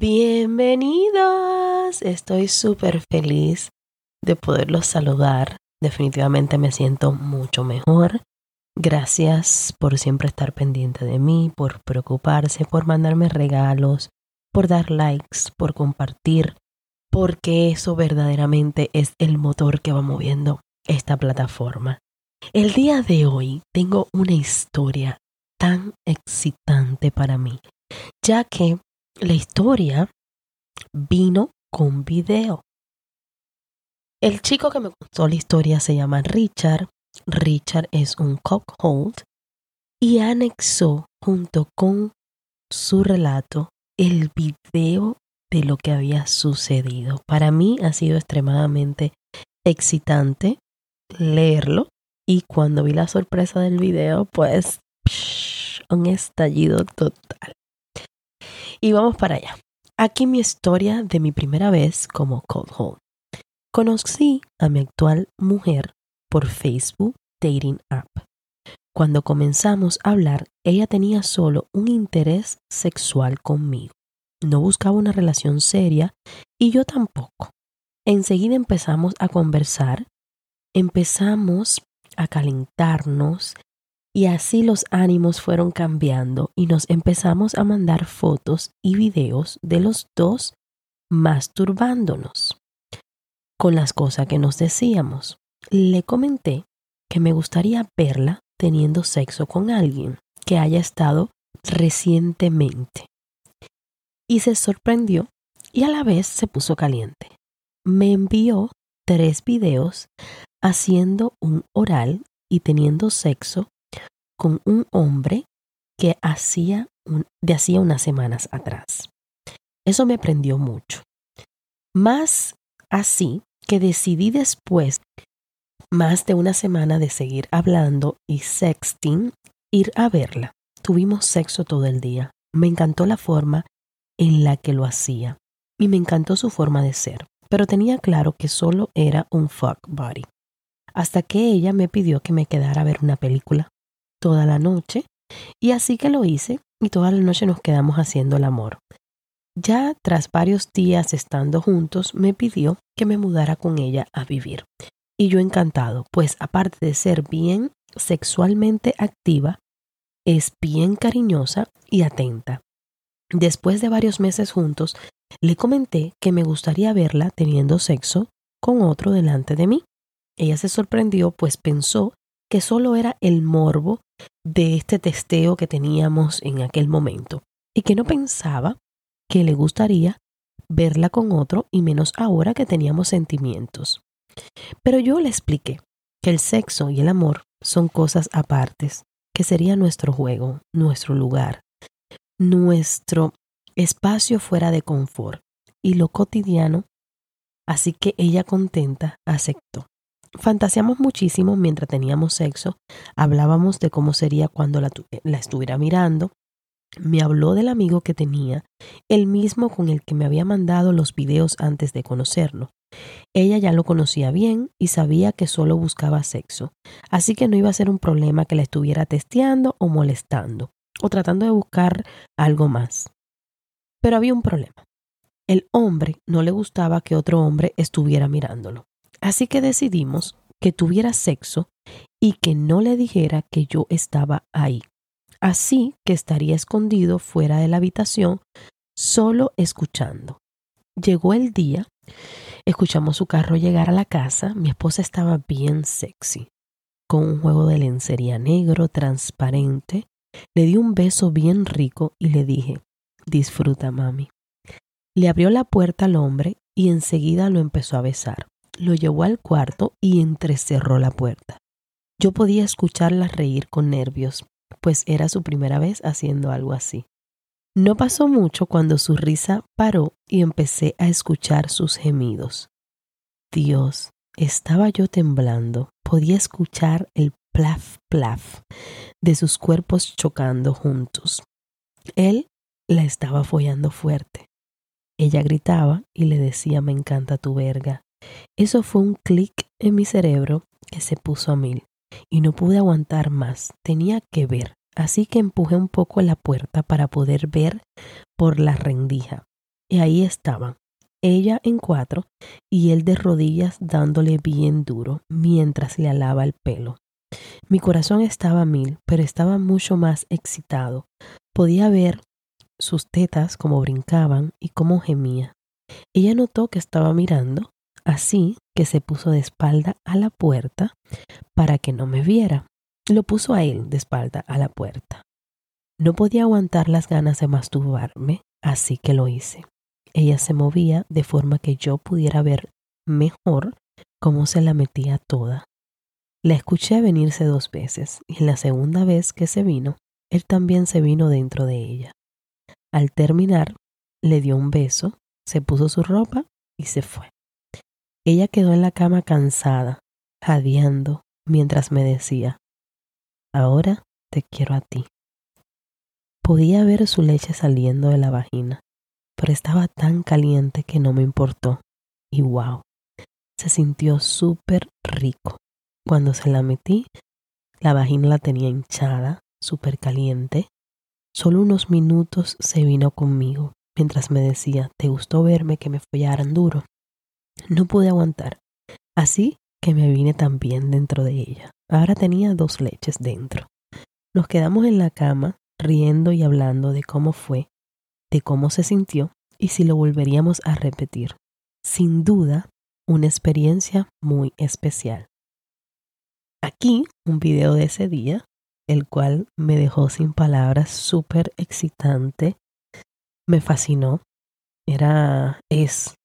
Bienvenidos. Estoy súper feliz de poderlos saludar. Definitivamente me siento mucho mejor. Gracias por siempre estar pendiente de mí, por preocuparse, por mandarme regalos, por dar likes, por compartir, porque eso verdaderamente es el motor que va moviendo esta plataforma. El día de hoy tengo una historia tan excitante para mí, ya que la historia vino con video. El chico que me contó la historia se llama Richard. Richard es un cockhold y anexó junto con su relato el video de lo que había sucedido. Para mí ha sido extremadamente excitante leerlo y cuando vi la sorpresa del video, pues un estallido total. Y vamos para allá. Aquí mi historia de mi primera vez como cold hold. Conocí a mi actual mujer por Facebook Dating App. Cuando comenzamos a hablar, ella tenía solo un interés sexual conmigo. No buscaba una relación seria y yo tampoco. Enseguida empezamos a conversar, empezamos a calentarnos y así los ánimos fueron cambiando y nos empezamos a mandar fotos y videos de los dos masturbándonos con las cosas que nos decíamos. Le comenté que me gustaría verla teniendo sexo con alguien que haya estado recientemente. Y se sorprendió y a la vez se puso caliente. Me envió tres videos haciendo un oral y teniendo sexo con un hombre que hacía de hacía unas semanas atrás. Eso me prendió mucho. Más así que decidí después, más de una semana de seguir hablando y sexting, ir a verla. Tuvimos sexo todo el día. Me encantó la forma en la que lo hacía y me encantó su forma de ser, pero tenía claro que solo era un fuck body. Hasta que ella me pidió que me quedara a ver una película toda la noche y así que lo hice y toda la noche nos quedamos haciendo el amor. Ya tras varios días estando juntos, me pidió que me mudara con ella a vivir. Y yo encantado, pues aparte de ser bien sexualmente activa, es bien cariñosa y atenta. Después de varios meses juntos, le comenté que me gustaría verla teniendo sexo con otro delante de mí. Ella se sorprendió, pues pensó que solo era el morbo de este testeo que teníamos en aquel momento y que no pensaba que le gustaría verla con otro y menos ahora que teníamos sentimientos. Pero yo le expliqué que el sexo y el amor son cosas apartes, que sería nuestro juego, nuestro lugar, nuestro espacio fuera de confort y lo cotidiano, así que ella contenta aceptó. Fantaseamos muchísimo mientras teníamos sexo, hablábamos de cómo sería cuando la, la, estuviera mirando, me habló del amigo que tenía, el mismo con el que me había mandado los videos antes de conocerlo. Ella ya lo conocía bien y sabía que solo buscaba sexo, así que no iba a ser un problema que la estuviera testeando o molestando, o tratando de buscar algo más. Pero había un problema. El hombre no le gustaba que otro hombre estuviera mirándolo. Así que decidimos que tuviera sexo y que no le dijera que yo estaba ahí. Así que estaría escondido fuera de la habitación, solo escuchando. Llegó el día, escuchamos su carro llegar a la casa, mi esposa estaba bien sexy, con un juego de lencería negro transparente, le di un beso bien rico y le dije, disfruta mami. Le abrió la puerta al hombre y enseguida lo empezó a besar lo llevó al cuarto y entrecerró la puerta. Yo podía escucharla reír con nervios, pues era su primera vez haciendo algo así. No pasó mucho cuando su risa paró y empecé a escuchar sus gemidos. Dios, estaba yo temblando. Podía escuchar el plaf plaf de sus cuerpos chocando juntos. Él la estaba follando fuerte. Ella gritaba y le decía me encanta tu verga. Eso fue un clic en mi cerebro que se puso a mil y no pude aguantar más. Tenía que ver. Así que empujé un poco la puerta para poder ver por la rendija. Y ahí estaban, ella en cuatro y él de rodillas dándole bien duro mientras le alaba el pelo. Mi corazón estaba a mil, pero estaba mucho más excitado. Podía ver sus tetas como brincaban y cómo gemía. Ella notó que estaba mirando, así que se puso de espalda a la puerta para que no me viera. Lo puso a él de espalda a la puerta. No podía aguantar las ganas de masturbarme, así que lo hice. Ella se movía de forma que yo pudiera ver mejor cómo se la metía toda. La escuché venirse dos veces y en la segunda vez que se vino, él también se vino dentro de ella. Al terminar, le dio un beso, se puso su ropa y se fue. Ella quedó en la cama cansada, jadeando, mientras me decía, ahora te quiero a ti. Podía ver su leche saliendo de la vagina, pero estaba tan caliente que no me importó. Y wow, se sintió súper rico. Cuando se la metí, la vagina la tenía hinchada, súper caliente, Solo unos minutos se vino conmigo, mientras me decía, ¿te gustó verme que me follaran duro? No pude aguantar, así que me vine también dentro de ella. Ahora tenía dos leches dentro. Nos quedamos en la cama, riendo y hablando de cómo fue, de cómo se sintió y si lo volveríamos a repetir. Sin duda, una experiencia muy especial. Aquí un video de ese día el cual me dejó sin palabras, súper excitante. Me fascinó. Era, es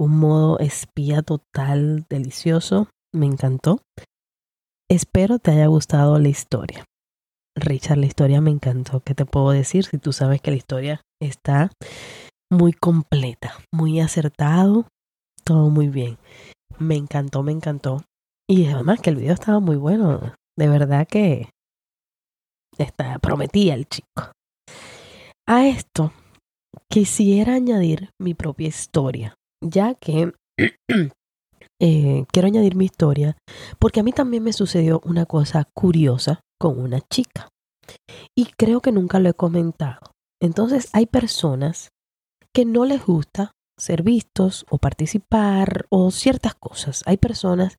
un modo espía total, delicioso. Me encantó. Espero te haya gustado la historia. Richard, la historia me encantó. ¿Qué te puedo decir? Si tú sabes que la historia está muy completa, muy acertado, todo muy bien. Me encantó, me encantó. Y además que el video estaba muy bueno. De verdad que Está, prometía el chico. A esto quisiera añadir mi propia historia, ya que eh, quiero añadir mi historia porque a mí también me sucedió una cosa curiosa con una chica y creo que nunca lo he comentado. Entonces hay personas que no les gusta ser vistos o participar o ciertas cosas. Hay personas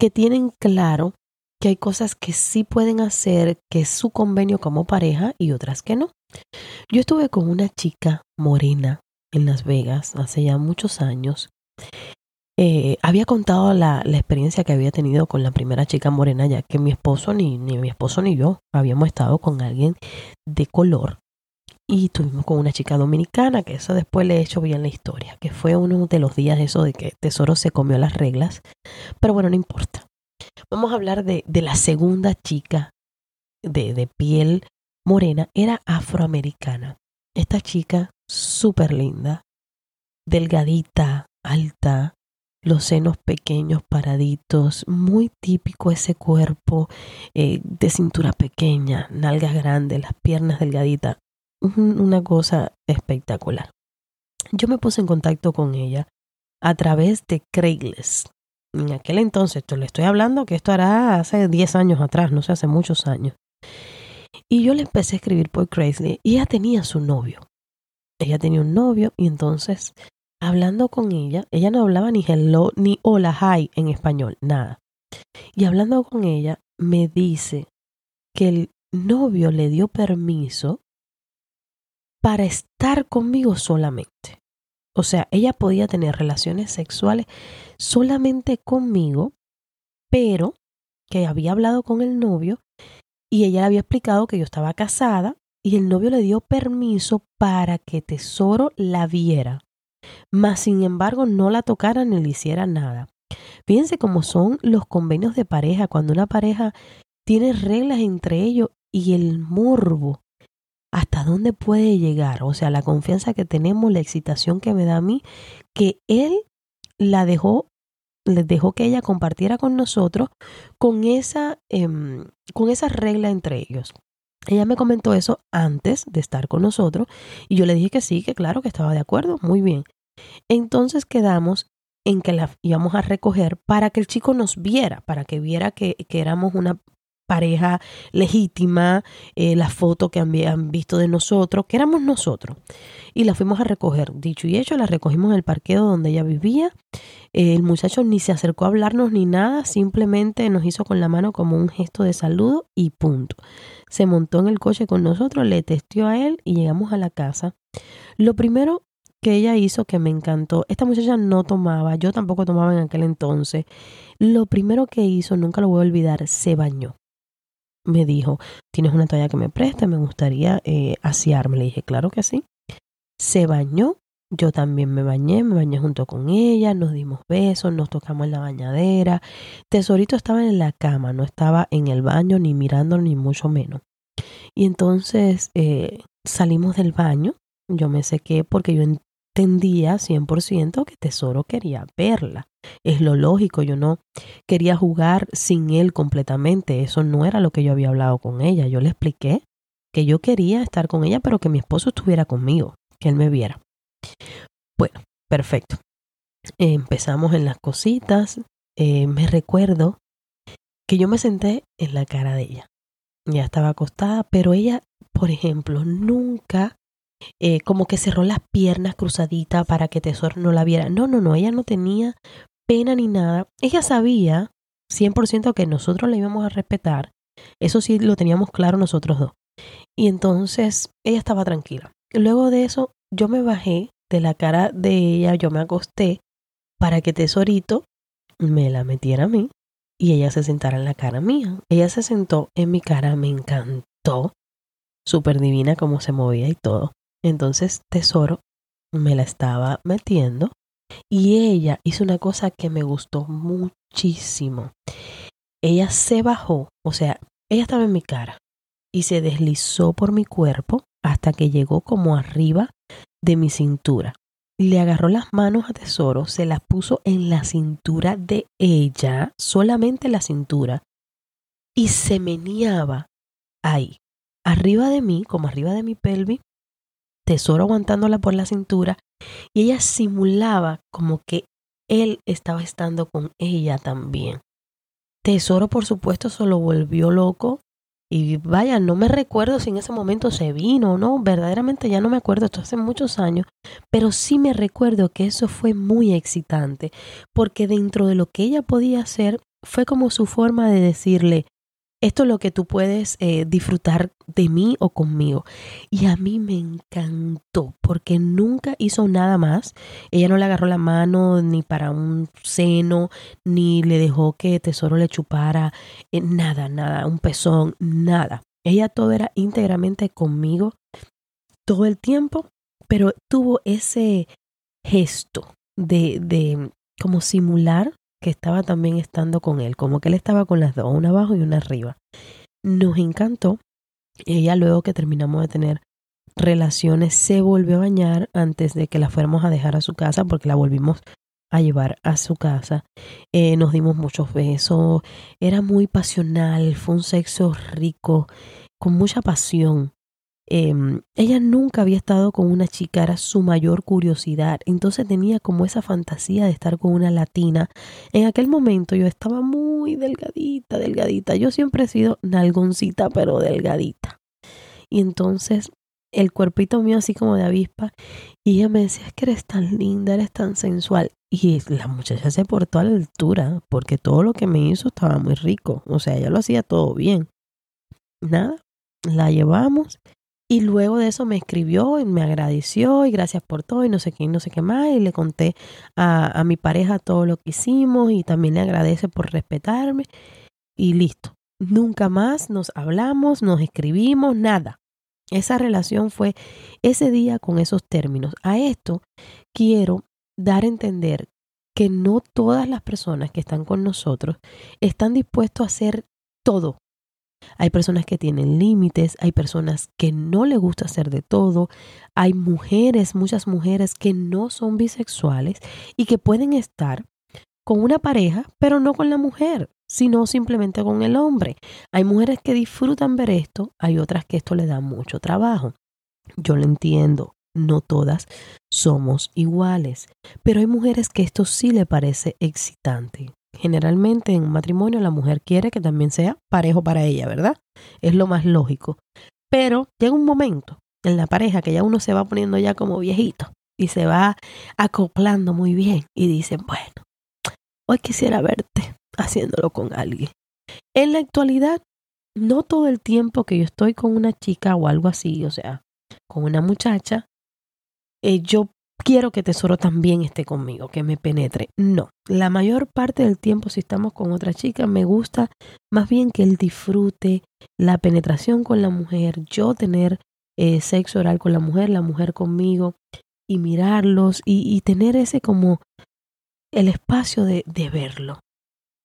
que tienen claro que hay cosas que sí pueden hacer, que es su convenio como pareja y otras que no. Yo estuve con una chica morena en Las Vegas hace ya muchos años. Eh, había contado la, la, experiencia que había tenido con la primera chica morena, ya que mi esposo ni, ni mi esposo ni yo habíamos estado con alguien de color. Y estuvimos con una chica dominicana, que eso después le he hecho bien la historia, que fue uno de los días eso de que Tesoro se comió las reglas. Pero bueno, no importa. Vamos a hablar de, de la segunda chica de, de piel morena. Era afroamericana. Esta chica súper linda, delgadita, alta, los senos pequeños, paraditos, muy típico ese cuerpo eh, de cintura pequeña, nalgas grandes, las piernas delgaditas, una cosa espectacular. Yo me puse en contacto con ella a través de Craigslist en aquel entonces, te le estoy hablando que esto hará hace 10 años atrás, no sé, hace muchos años. Y yo le empecé a escribir por Crazy y ella tenía su novio. Ella tenía un novio y entonces, hablando con ella, ella no hablaba ni hello ni hola, hi en español, nada. Y hablando con ella, me dice que el novio le dio permiso para estar conmigo solamente. O sea, ella podía tener relaciones sexuales solamente conmigo, pero que había hablado con el novio y ella le había explicado que yo estaba casada y el novio le dio permiso para que Tesoro la viera, mas sin embargo no la tocara ni le hiciera nada. Fíjense cómo son los convenios de pareja, cuando una pareja tiene reglas entre ellos y el morbo hasta dónde puede llegar, o sea, la confianza que tenemos, la excitación que me da a mí, que él la dejó, les dejó que ella compartiera con nosotros con esa, em, con esa regla entre ellos. Ella me comentó eso antes de estar con nosotros y yo le dije que sí, que claro, que estaba de acuerdo, muy bien. Entonces quedamos en que la íbamos a recoger para que el chico nos viera, para que viera que, que éramos una pareja legítima, eh, la foto que habían visto de nosotros, que éramos nosotros. Y la fuimos a recoger. Dicho y hecho, la recogimos en el parqueo donde ella vivía. el muchacho ni se acercó a hablarnos ni nada, simplemente nos hizo con la mano como un gesto de saludo y punto. Se montó en el coche con nosotros, le testió a él y llegamos a la casa. Lo primero que ella hizo que me encantó. Esta muchacha no tomaba, yo tampoco tomaba en aquel entonces. Lo primero que hizo, nunca lo voy a olvidar, se bañó. Me dijo, ¿tienes una toalla que me preste? Me gustaría eh. Le dije, claro que sí. Se bañó, yo también me bañé, me bañé junto con ella, nos dimos besos, nos tocamos en la bañadera. Tesorito estaba en la cama, no estaba en el baño ni mirando ni mucho menos. Y entonces eh, salimos del baño, yo me sequé porque yo entendía 100% que Tesoro quería verla. Es lo lógico, yo no quería jugar sin él completamente, eso no era lo que yo había hablado con ella. Yo le expliqué que yo quería estar con ella, pero que mi esposo estuviera conmigo, que él me viera. Bueno, perfecto. Empezamos en las cositas. Eh, me recuerdo que yo me senté en la cara de ella. Ya estaba acostada, pero ella, por ejemplo, nunca eh, como que cerró las piernas cruzaditas para que Tesoro no la viera. No, no, no, ella no tenía pena ni nada. Ella sabía 100% que nosotros la íbamos a respetar. Eso sí lo teníamos claro nosotros dos. Y entonces ella estaba tranquila. Luego de eso, yo me bajé de la cara de ella, yo me acosté para que Tesorito me la metiera a mí y ella se sentara en la cara mía. Ella se sentó en mi cara, me encantó. Súper divina como se movía y todo. Entonces Tesoro me la estaba metiendo y ella hizo una cosa que me gustó muchísimo. Ella se bajó, o sea, ella estaba en mi cara y se deslizó por mi cuerpo hasta que llegó como arriba de mi cintura. Le agarró las manos a Tesoro, se las puso en la cintura de ella, solamente la cintura, y se meneaba ahí, arriba de mí, como arriba de mi pelvis, tesoro aguantándola por la cintura y ella simulaba como que él estaba estando con ella también. Tesoro, por supuesto, se lo volvió loco. Y vaya, no me recuerdo si en ese momento se vino o no, verdaderamente ya no me acuerdo, esto hace muchos años, pero sí me recuerdo que eso fue muy excitante, porque dentro de lo que ella podía hacer, fue como su forma de decirle, esto es lo que tú puedes eh, disfrutar de mí o conmigo. Y a mí me encantó porque nunca hizo nada más. Ella no le agarró la mano ni para un seno, ni le dejó que Tesoro le chupara, eh, nada, nada, un pezón, nada. Ella todo era íntegramente conmigo todo el tiempo, pero tuvo ese gesto de, de como simular que estaba también estando con él, como que él estaba con las dos, una abajo y una arriba. Nos encantó. Ella luego que terminamos de tener relaciones se volvió a bañar antes de que la fuéramos a dejar a su casa porque la volvimos a llevar a su casa. Eh, nos dimos muchos besos, era muy pasional, fue un sexo rico, con mucha pasión. Em, ella nunca había estado con una chica, era su mayor curiosidad. Entonces tenía como esa fantasía de estar con una latina. En aquel momento yo estaba muy delgadita, delgadita. Yo siempre he sido nalgoncita, pero delgadita. Y entonces el cuerpito mío así como de avispa. Y ella me decía, es que eres tan linda, eres tan sensual. Y la muchacha se portó a la altura, porque todo lo que me hizo estaba muy rico. O sea, ella lo hacía todo bien. Nada, la llevamos y luego de eso me escribió y me agradeció y gracias por todo y no sé qué, no sé qué más. Y le conté a, a mi pareja todo lo que hicimos y también le agradece por respetarme. Y listo. Nunca más nos hablamos, nos escribimos, nada. Esa relación fue ese día con esos términos. A esto quiero dar a entender que no todas las personas que están con nosotros están dispuestos a hacer todo hay personas que tienen límites, hay personas que no les gusta hacer de todo, hay mujeres, muchas mujeres que no son bisexuales y que pueden estar con una pareja, pero no con la mujer, sino simplemente con el hombre. Hay mujeres que disfrutan ver esto, hay otras que esto le da mucho trabajo. Yo lo entiendo, no todas somos iguales, pero hay mujeres que esto sí le parece excitante. Generalmente en un matrimonio la mujer quiere que también sea parejo para ella, ¿verdad? Es lo más lógico. Pero llega un momento en la pareja que ya uno se va poniendo ya como viejito y se va acoplando muy bien y dice, bueno, hoy quisiera verte haciéndolo con alguien. En la actualidad, no todo el tiempo que yo estoy con una chica o algo así, o sea, con una muchacha, eh, yo quiero que Tesoro también esté conmigo, que me penetre. No, la mayor parte del tiempo si estamos con otra chica, me gusta más bien que él disfrute la penetración con la mujer, yo tener eh, sexo oral con la mujer, la mujer conmigo y mirarlos y, tener ese como el espacio de, de verlo.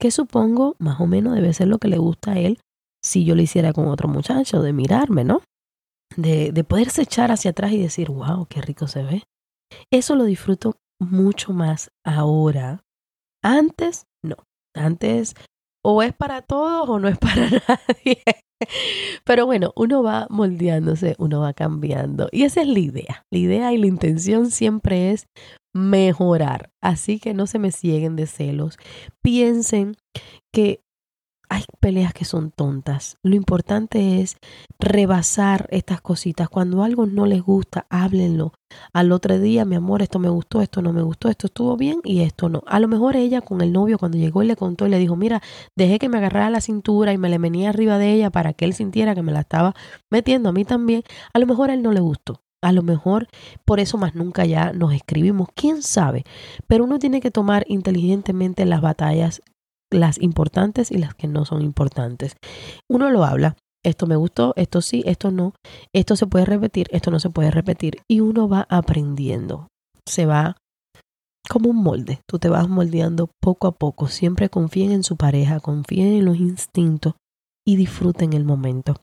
Que supongo más o menos debe ser lo que le gusta a él si yo lo hiciera con otro muchacho, de mirarme, ¿no? De, de poderse echar hacia atrás y decir, wow, qué rico se ve. Eso lo disfruto mucho más ahora. Antes, no. Antes o es para todos o no es para nadie. Pero bueno, uno va moldeándose, uno va cambiando. Y esa es la idea. La idea y la intención siempre es mejorar. Así que no se me cieguen de celos. Piensen que hay peleas que son tontas. Lo importante es rebasar estas cositas. Cuando algo no les gusta, háblenlo. Al otro día, mi amor, esto me gustó, esto no me gustó, esto estuvo bien y esto no. A lo mejor ella con el novio cuando llegó y le contó y le dijo, mira, dejé que me agarrara la cintura y me le venía arriba de ella para que él sintiera que me la estaba metiendo a mí también. A lo mejor a él no le gustó. A lo mejor por eso más nunca ya nos escribimos, quién sabe. Pero uno tiene que tomar inteligentemente las batallas las importantes y las que no son importantes. Uno lo habla, esto me gustó, esto sí, esto no, esto se puede repetir, esto no se puede repetir y uno va aprendiendo, se va como un molde, tú te vas moldeando poco a poco, siempre confíen en su pareja, confíen en los instintos y disfruten el momento.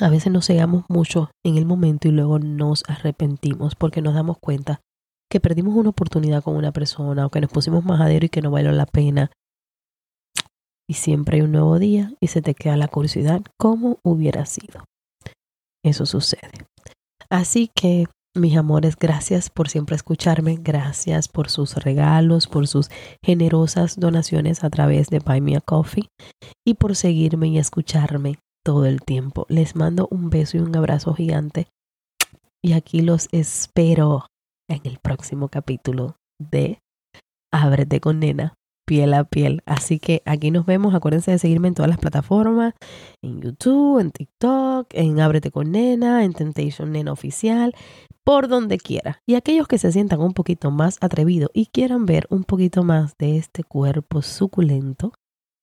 A veces nos cegamos mucho en el momento y luego nos arrepentimos porque nos damos cuenta que perdimos una oportunidad con una persona o que nos pusimos majadero y que no valió la pena y siempre hay un nuevo día y se te queda la curiosidad cómo hubiera sido. Eso sucede. Así que, mis amores, gracias por siempre escucharme, gracias por sus regalos, por sus generosas donaciones a través de Buy Me a Coffee y por seguirme y escucharme todo el tiempo. Les mando un beso y un abrazo gigante y aquí los espero en el próximo capítulo de Ábrete con Nena piel a piel. Así que aquí nos vemos. Acuérdense de seguirme en todas las plataformas, en YouTube, en TikTok, en Ábrete con Nena, en Temptation Nena Oficial, por donde quiera. Y aquellos que se sientan un poquito más atrevidos y quieran ver un poquito más de este cuerpo suculento,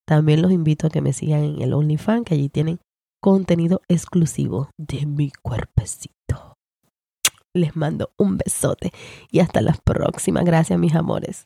también los invito a que me sigan en el OnlyFans, que allí tienen contenido exclusivo de mi cuerpecito. Les mando un besote y hasta la próxima. Gracias, mis amores.